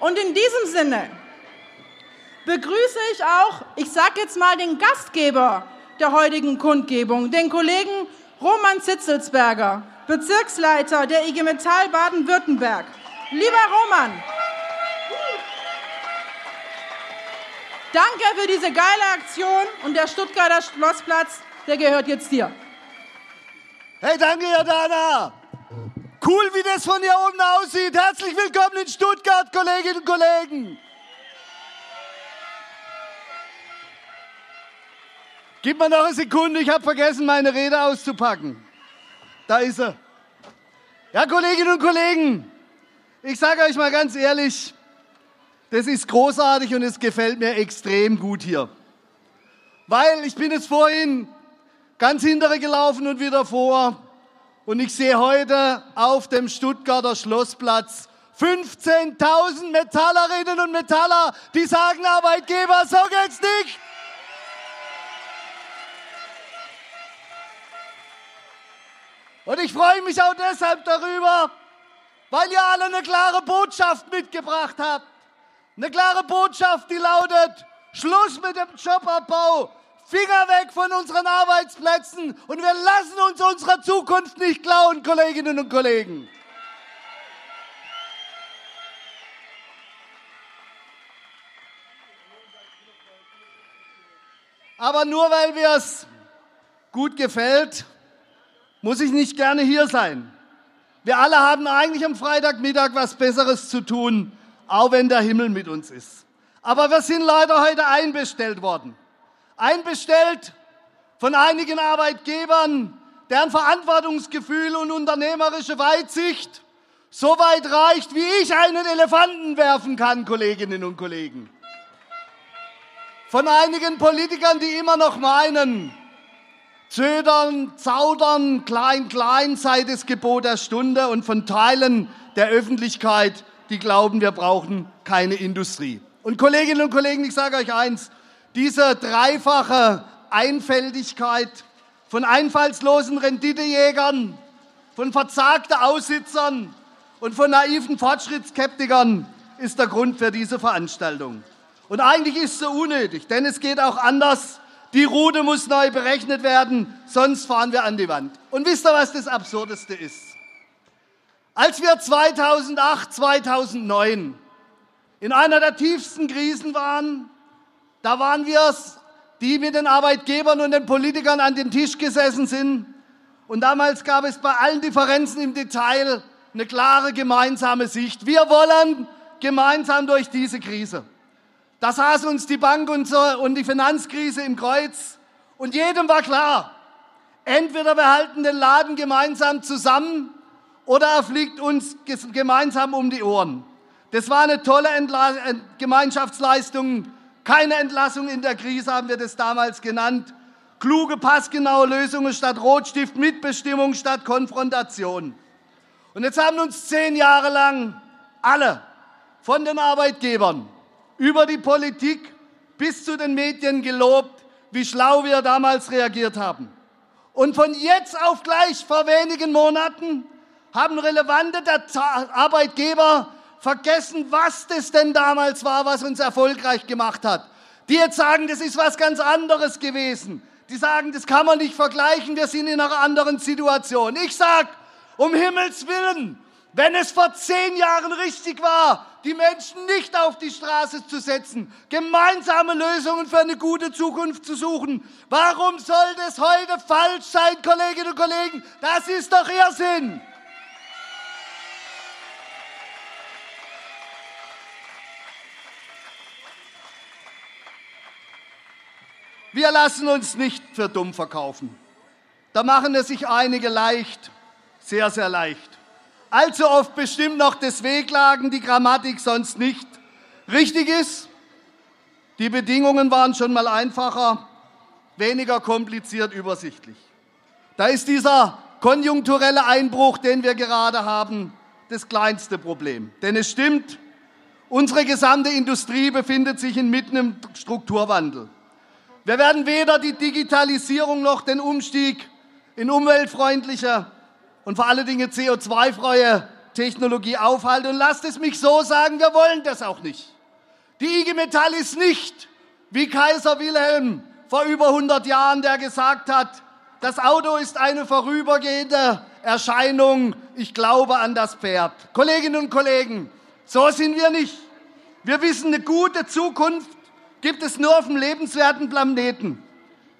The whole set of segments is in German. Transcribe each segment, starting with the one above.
Und in diesem Sinne begrüße ich auch, ich sage jetzt mal den Gastgeber der heutigen Kundgebung, den Kollegen Roman Zitzelsberger, Bezirksleiter der IG Metall Baden-Württemberg. Lieber Roman, danke für diese geile Aktion und der Stuttgarter Schlossplatz, der gehört jetzt dir. Hey, danke, Jordana. Cool, wie das von hier oben aussieht. Herzlich willkommen in Stuttgart, Kolleginnen und Kollegen. Gib mir noch eine Sekunde, ich habe vergessen, meine Rede auszupacken. Da ist er. Ja, Kolleginnen und Kollegen, ich sage euch mal ganz ehrlich, das ist großartig und es gefällt mir extrem gut hier. Weil ich bin jetzt vorhin ganz hintere gelaufen und wieder vor und ich sehe heute auf dem Stuttgarter Schlossplatz 15.000 Metallerinnen und Metaller, die sagen Arbeitgeber, so geht's nicht. Und ich freue mich auch deshalb darüber, weil ihr alle eine klare Botschaft mitgebracht habt. Eine klare Botschaft, die lautet, Schluss mit dem Jobabbau, Finger weg von unseren Arbeitsplätzen und wir lassen uns unsere Zukunft nicht klauen, Kolleginnen und Kollegen. Aber nur weil mir es gut gefällt, muss ich nicht gerne hier sein. Wir alle haben eigentlich am Freitagmittag was Besseres zu tun, auch wenn der Himmel mit uns ist. Aber wir sind leider heute einbestellt worden. Einbestellt von einigen Arbeitgebern, deren Verantwortungsgefühl und unternehmerische Weitsicht so weit reicht, wie ich einen Elefanten werfen kann, Kolleginnen und Kollegen. Von einigen Politikern, die immer noch meinen, Zödern, Zaudern, klein, klein sei das Gebot der Stunde und von Teilen der Öffentlichkeit, die glauben, wir brauchen keine Industrie. Und Kolleginnen und Kollegen, ich sage euch eins, diese dreifache Einfältigkeit von einfallslosen Renditejägern, von verzagten Aussitzern und von naiven Fortschrittsskeptikern ist der Grund für diese Veranstaltung. Und eigentlich ist sie unnötig, denn es geht auch anders die Route muss neu berechnet werden, sonst fahren wir an die Wand. Und wisst ihr, was das Absurdeste ist? Als wir 2008, 2009 in einer der tiefsten Krisen waren, da waren wir es, die mit den Arbeitgebern und den Politikern an den Tisch gesessen sind. Und damals gab es bei allen Differenzen im Detail eine klare gemeinsame Sicht. Wir wollen gemeinsam durch diese Krise. Da saß uns die Bank und, und die Finanzkrise im Kreuz und jedem war klar, entweder wir halten den Laden gemeinsam zusammen oder er fliegt uns gemeinsam um die Ohren. Das war eine tolle Entla Gemeinschaftsleistung. Keine Entlassung in der Krise haben wir das damals genannt. Kluge, passgenaue Lösungen statt Rotstift, Mitbestimmung statt Konfrontation. Und jetzt haben uns zehn Jahre lang alle von den Arbeitgebern, über die Politik bis zu den Medien gelobt, wie schlau wir damals reagiert haben. Und von jetzt auf gleich vor wenigen Monaten haben relevante Arbeitgeber vergessen, was das denn damals war, was uns erfolgreich gemacht hat. Die jetzt sagen, das ist was ganz anderes gewesen. Die sagen, das kann man nicht vergleichen, wir sind in einer anderen Situation. Ich sag, um Himmels Willen, wenn es vor zehn Jahren richtig war, die Menschen nicht auf die Straße zu setzen, gemeinsame Lösungen für eine gute Zukunft zu suchen, warum soll das heute falsch sein, Kolleginnen und Kollegen? Das ist doch Irrsinn. Wir lassen uns nicht für dumm verkaufen. Da machen es sich einige leicht, sehr, sehr leicht. Allzu oft bestimmt noch das Wehklagen die Grammatik sonst nicht richtig ist. Die Bedingungen waren schon mal einfacher, weniger kompliziert, übersichtlich. Da ist dieser konjunkturelle Einbruch, den wir gerade haben, das kleinste Problem. Denn es stimmt, unsere gesamte Industrie befindet sich inmitten im Strukturwandel. Wir werden weder die Digitalisierung noch den Umstieg in umweltfreundliche und vor allen Dingen CO2-freie Technologie aufhalten. Und lasst es mich so sagen, wir wollen das auch nicht. Die IG Metall ist nicht wie Kaiser Wilhelm vor über 100 Jahren, der gesagt hat, das Auto ist eine vorübergehende Erscheinung, ich glaube an das Pferd. Kolleginnen und Kollegen, so sind wir nicht. Wir wissen, eine gute Zukunft gibt es nur auf dem lebenswerten Planeten.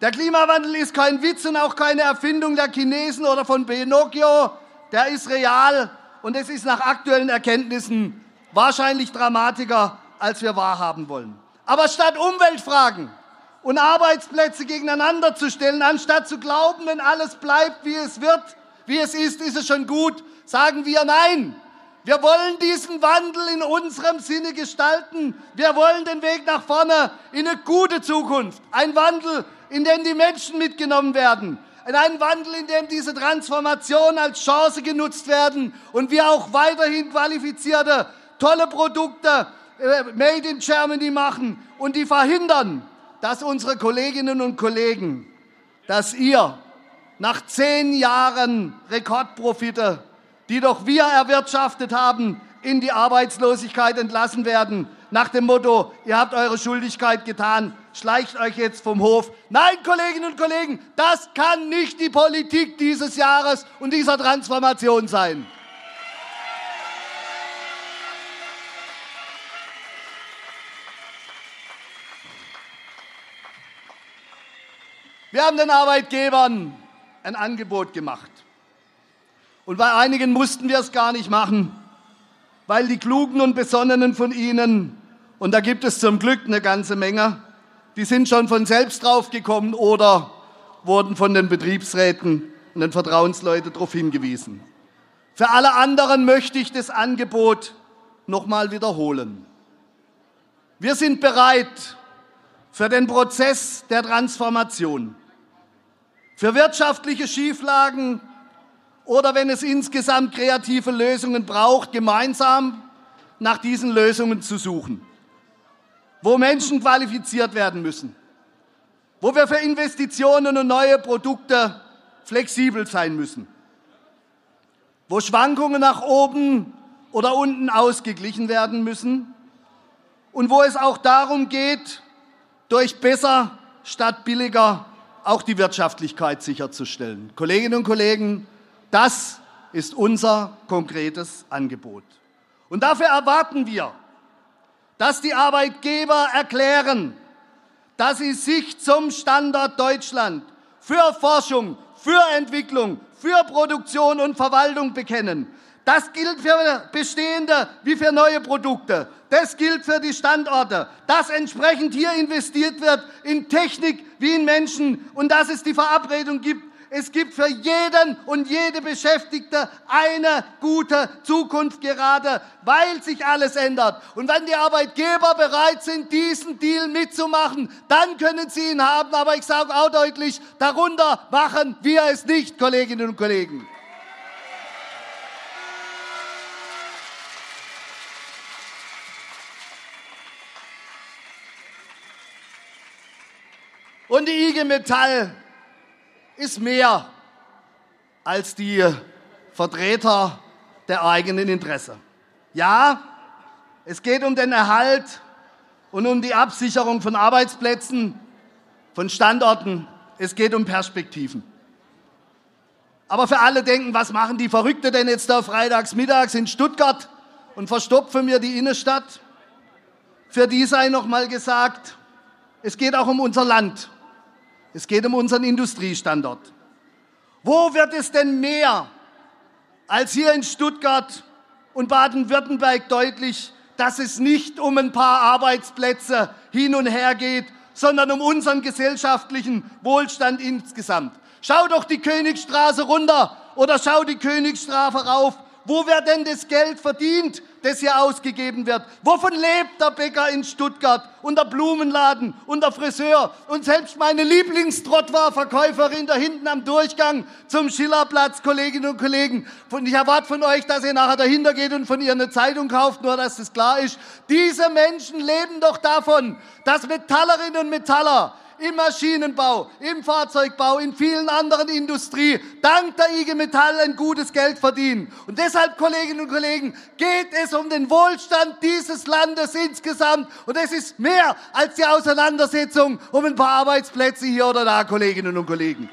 Der Klimawandel ist kein Witz und auch keine Erfindung der Chinesen oder von Pinocchio. Der ist real und es ist nach aktuellen Erkenntnissen wahrscheinlich dramatischer, als wir wahrhaben wollen. Aber statt Umweltfragen und Arbeitsplätze gegeneinander zu stellen, anstatt zu glauben, wenn alles bleibt, wie es wird, wie es ist, ist es schon gut, sagen wir nein. Wir wollen diesen Wandel in unserem Sinne gestalten. Wir wollen den Weg nach vorne in eine gute Zukunft. Ein Wandel, in dem die Menschen mitgenommen werden. In einen Wandel, in dem diese Transformation als Chance genutzt werden und wir auch weiterhin qualifizierte, tolle Produkte äh, made in Germany machen und die verhindern, dass unsere Kolleginnen und Kollegen, dass ihr nach zehn Jahren Rekordprofite, die doch wir erwirtschaftet haben, in die Arbeitslosigkeit entlassen werden, nach dem Motto, ihr habt eure Schuldigkeit getan, schleicht euch jetzt vom Hof. Nein, Kolleginnen und Kollegen, das kann nicht die Politik dieses Jahres und dieser Transformation sein. Wir haben den Arbeitgebern ein Angebot gemacht. Und bei einigen mussten wir es gar nicht machen, weil die Klugen und Besonnenen von ihnen, und da gibt es zum Glück eine ganze Menge, die sind schon von selbst draufgekommen oder wurden von den Betriebsräten und den Vertrauensleuten darauf hingewiesen. Für alle anderen möchte ich das Angebot nochmal wiederholen. Wir sind bereit für den Prozess der Transformation für wirtschaftliche Schieflagen oder wenn es insgesamt kreative Lösungen braucht, gemeinsam nach diesen Lösungen zu suchen. Wo Menschen qualifiziert werden müssen. Wo wir für Investitionen und neue Produkte flexibel sein müssen. Wo Schwankungen nach oben oder unten ausgeglichen werden müssen. Und wo es auch darum geht, durch besser statt billiger auch die Wirtschaftlichkeit sicherzustellen. Kolleginnen und Kollegen, das ist unser konkretes Angebot. Und dafür erwarten wir, dass die Arbeitgeber erklären, dass sie sich zum Standort Deutschland für Forschung, für Entwicklung, für Produktion und Verwaltung bekennen. Das gilt für bestehende wie für neue Produkte. Das gilt für die Standorte, dass entsprechend hier investiert wird in Technik wie in Menschen und dass es die Verabredung gibt, es gibt für jeden und jede Beschäftigte eine gute Zukunft gerade, weil sich alles ändert. Und wenn die Arbeitgeber bereit sind, diesen Deal mitzumachen, dann können sie ihn haben. Aber ich sage auch deutlich, darunter machen wir es nicht, Kolleginnen und Kollegen. Und die IG Metall ist mehr als die Vertreter der eigenen Interesse. Ja, es geht um den Erhalt und um die Absicherung von Arbeitsplätzen, von Standorten. Es geht um Perspektiven. Aber für alle denken, was machen die Verrückte denn jetzt da freitags mittags in Stuttgart und verstopfen mir die Innenstadt? Für die sei noch mal gesagt, es geht auch um unser Land. Es geht um unseren Industriestandort. Wo wird es denn mehr als hier in Stuttgart und Baden-Württemberg deutlich, dass es nicht um ein paar Arbeitsplätze hin und her geht, sondern um unseren gesellschaftlichen Wohlstand insgesamt. Schau doch die Königstraße runter oder schau die Königstraße rauf. Wo wird denn das Geld verdient? Das hier ausgegeben wird. Wovon lebt der Bäcker in Stuttgart und der Blumenladen und der Friseur und selbst meine Lieblingstrottwar-Verkäuferin da hinten am Durchgang zum Schillerplatz, Kolleginnen und Kollegen. Und ich erwarte von euch, dass ihr nachher dahinter geht und von ihr eine Zeitung kauft, nur dass das klar ist. Diese Menschen leben doch davon, dass Metallerinnen und Metaller im Maschinenbau, im Fahrzeugbau, in vielen anderen Industrien dank der IG Metall ein gutes Geld verdienen. Und deshalb, Kolleginnen und Kollegen, geht es um den Wohlstand dieses Landes insgesamt. Und es ist mehr als die Auseinandersetzung um ein paar Arbeitsplätze hier oder da, Kolleginnen und Kollegen.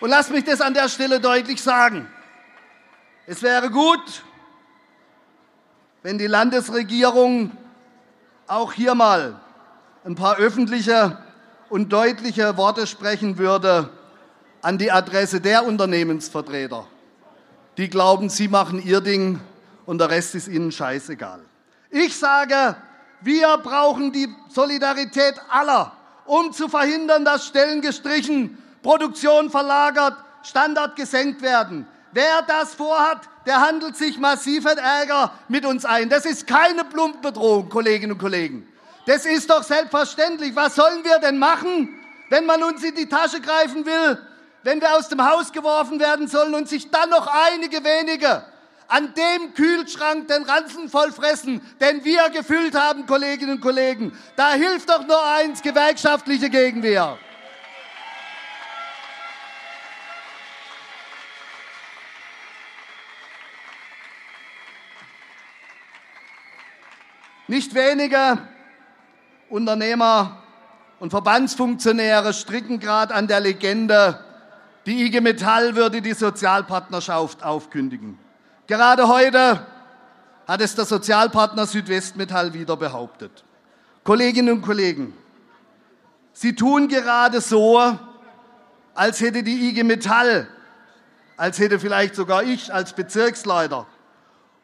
Und lass mich das an der Stelle deutlich sagen. Es wäre gut, wenn die Landesregierung auch hier mal ein paar öffentliche und deutliche Worte sprechen würde an die Adresse der Unternehmensvertreter, die glauben, sie machen ihr Ding und der Rest ist ihnen scheißegal. Ich sage, wir brauchen die Solidarität aller, um zu verhindern, dass Stellen gestrichen Produktion verlagert, Standard gesenkt werden. Wer das vorhat, der handelt sich massiven Ärger mit uns ein. Das ist keine Plumpbedrohung, Kolleginnen und Kollegen. Das ist doch selbstverständlich. Was sollen wir denn machen, wenn man uns in die Tasche greifen will, wenn wir aus dem Haus geworfen werden sollen und sich dann noch einige wenige an dem Kühlschrank den Ranzen voll fressen, den wir gefüllt haben, Kolleginnen und Kollegen. Da hilft doch nur eins, gewerkschaftliche Gegenwehr. Nicht wenige Unternehmer und Verbandsfunktionäre stricken gerade an der Legende, die IG Metall würde die Sozialpartnerschaft aufkündigen. Gerade heute hat es der Sozialpartner Südwestmetall wieder behauptet. Kolleginnen und Kollegen, Sie tun gerade so, als hätte die IG Metall, als hätte vielleicht sogar ich als Bezirksleiter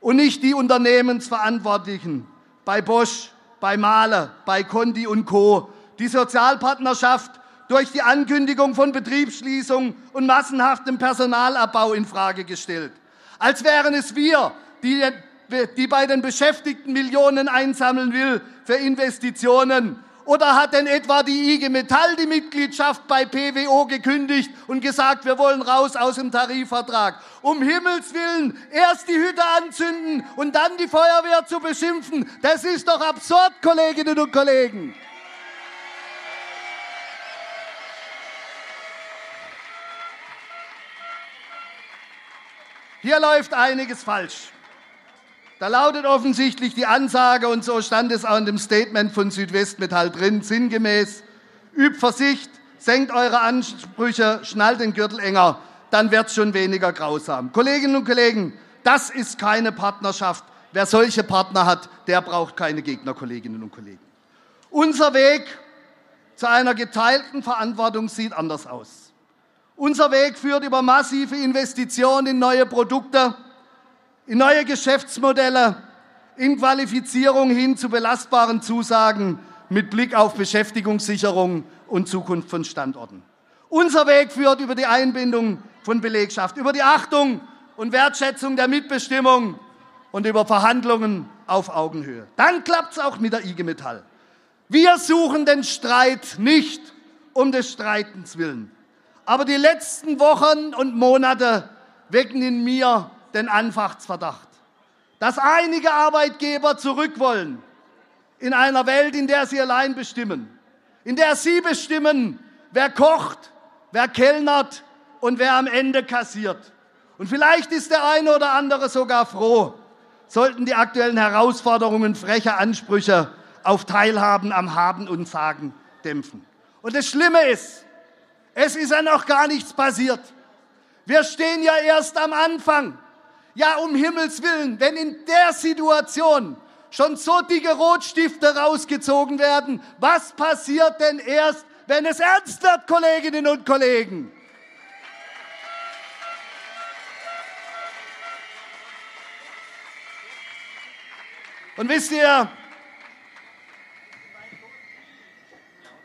und nicht die Unternehmensverantwortlichen bei Bosch, bei Mahler, bei Conti und Co. Die Sozialpartnerschaft durch die Ankündigung von Betriebsschließung und massenhaftem Personalabbau in Frage gestellt. Als wären es wir, die, die bei den Beschäftigten Millionen einsammeln will für Investitionen oder hat denn etwa die IG Metall die Mitgliedschaft bei PWO gekündigt und gesagt, wir wollen raus aus dem Tarifvertrag? Um Himmels Willen, erst die Hütte anzünden und dann die Feuerwehr zu beschimpfen, das ist doch absurd, Kolleginnen und Kollegen. Hier läuft einiges falsch. Da lautet offensichtlich die Ansage, und so stand es auch in dem Statement von Südwestmetall drin, sinngemäß, übt Versicht, senkt eure Ansprüche, schnallt den Gürtel enger, dann wird's schon weniger grausam. Kolleginnen und Kollegen, das ist keine Partnerschaft. Wer solche Partner hat, der braucht keine Gegner, Kolleginnen und Kollegen. Unser Weg zu einer geteilten Verantwortung sieht anders aus. Unser Weg führt über massive Investitionen in neue Produkte, in neue Geschäftsmodelle, in Qualifizierung hin zu belastbaren Zusagen mit Blick auf Beschäftigungssicherung und Zukunft von Standorten. Unser Weg führt über die Einbindung von Belegschaft, über die Achtung und Wertschätzung der Mitbestimmung und über Verhandlungen auf Augenhöhe. Dann klappt es auch mit der IG Metall. Wir suchen den Streit nicht um des Streitens willen. Aber die letzten Wochen und Monate wecken in mir den Anfachtsverdacht, dass einige Arbeitgeber zurück wollen in einer Welt, in der sie allein bestimmen, in der sie bestimmen, wer kocht, wer kellnert und wer am Ende kassiert. Und vielleicht ist der eine oder andere sogar froh, sollten die aktuellen Herausforderungen freche Ansprüche auf Teilhaben am Haben und Sagen dämpfen. Und das Schlimme ist, es ist ja noch gar nichts passiert. Wir stehen ja erst am Anfang. Ja, um Himmels Willen, wenn in der Situation schon so dicke Rotstifte rausgezogen werden, was passiert denn erst, wenn es ernst wird, Kolleginnen und Kollegen? Und wisst ihr,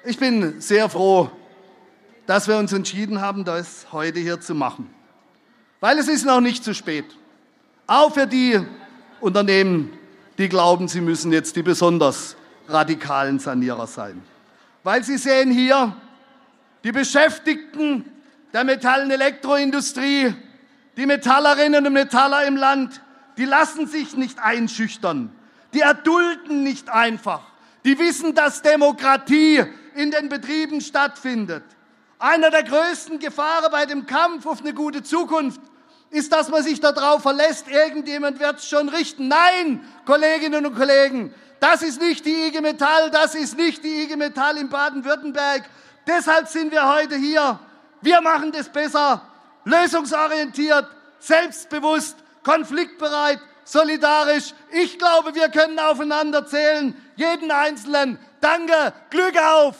ich bin sehr froh, dass wir uns entschieden haben, das heute hier zu machen. Weil es ist noch nicht zu spät. Auch für die Unternehmen, die glauben, sie müssen jetzt die besonders radikalen Sanierer sein. Weil sie sehen hier die Beschäftigten der Metall- und Elektroindustrie, Die Metallerinnen und Metaller im Land, die lassen sich nicht einschüchtern. Die erdulden nicht einfach. Die wissen, dass Demokratie in den Betrieben stattfindet. Einer der größten Gefahren bei dem Kampf auf eine gute Zukunft ist, dass man sich darauf verlässt, irgendjemand wird es schon richten. Nein, Kolleginnen und Kollegen, das ist nicht die IG Metall, das ist nicht die IG Metall in Baden-Württemberg. Deshalb sind wir heute hier. Wir machen das besser, lösungsorientiert, selbstbewusst, konfliktbereit, solidarisch. Ich glaube, wir können aufeinander zählen, jeden Einzelnen. Danke, Glück auf!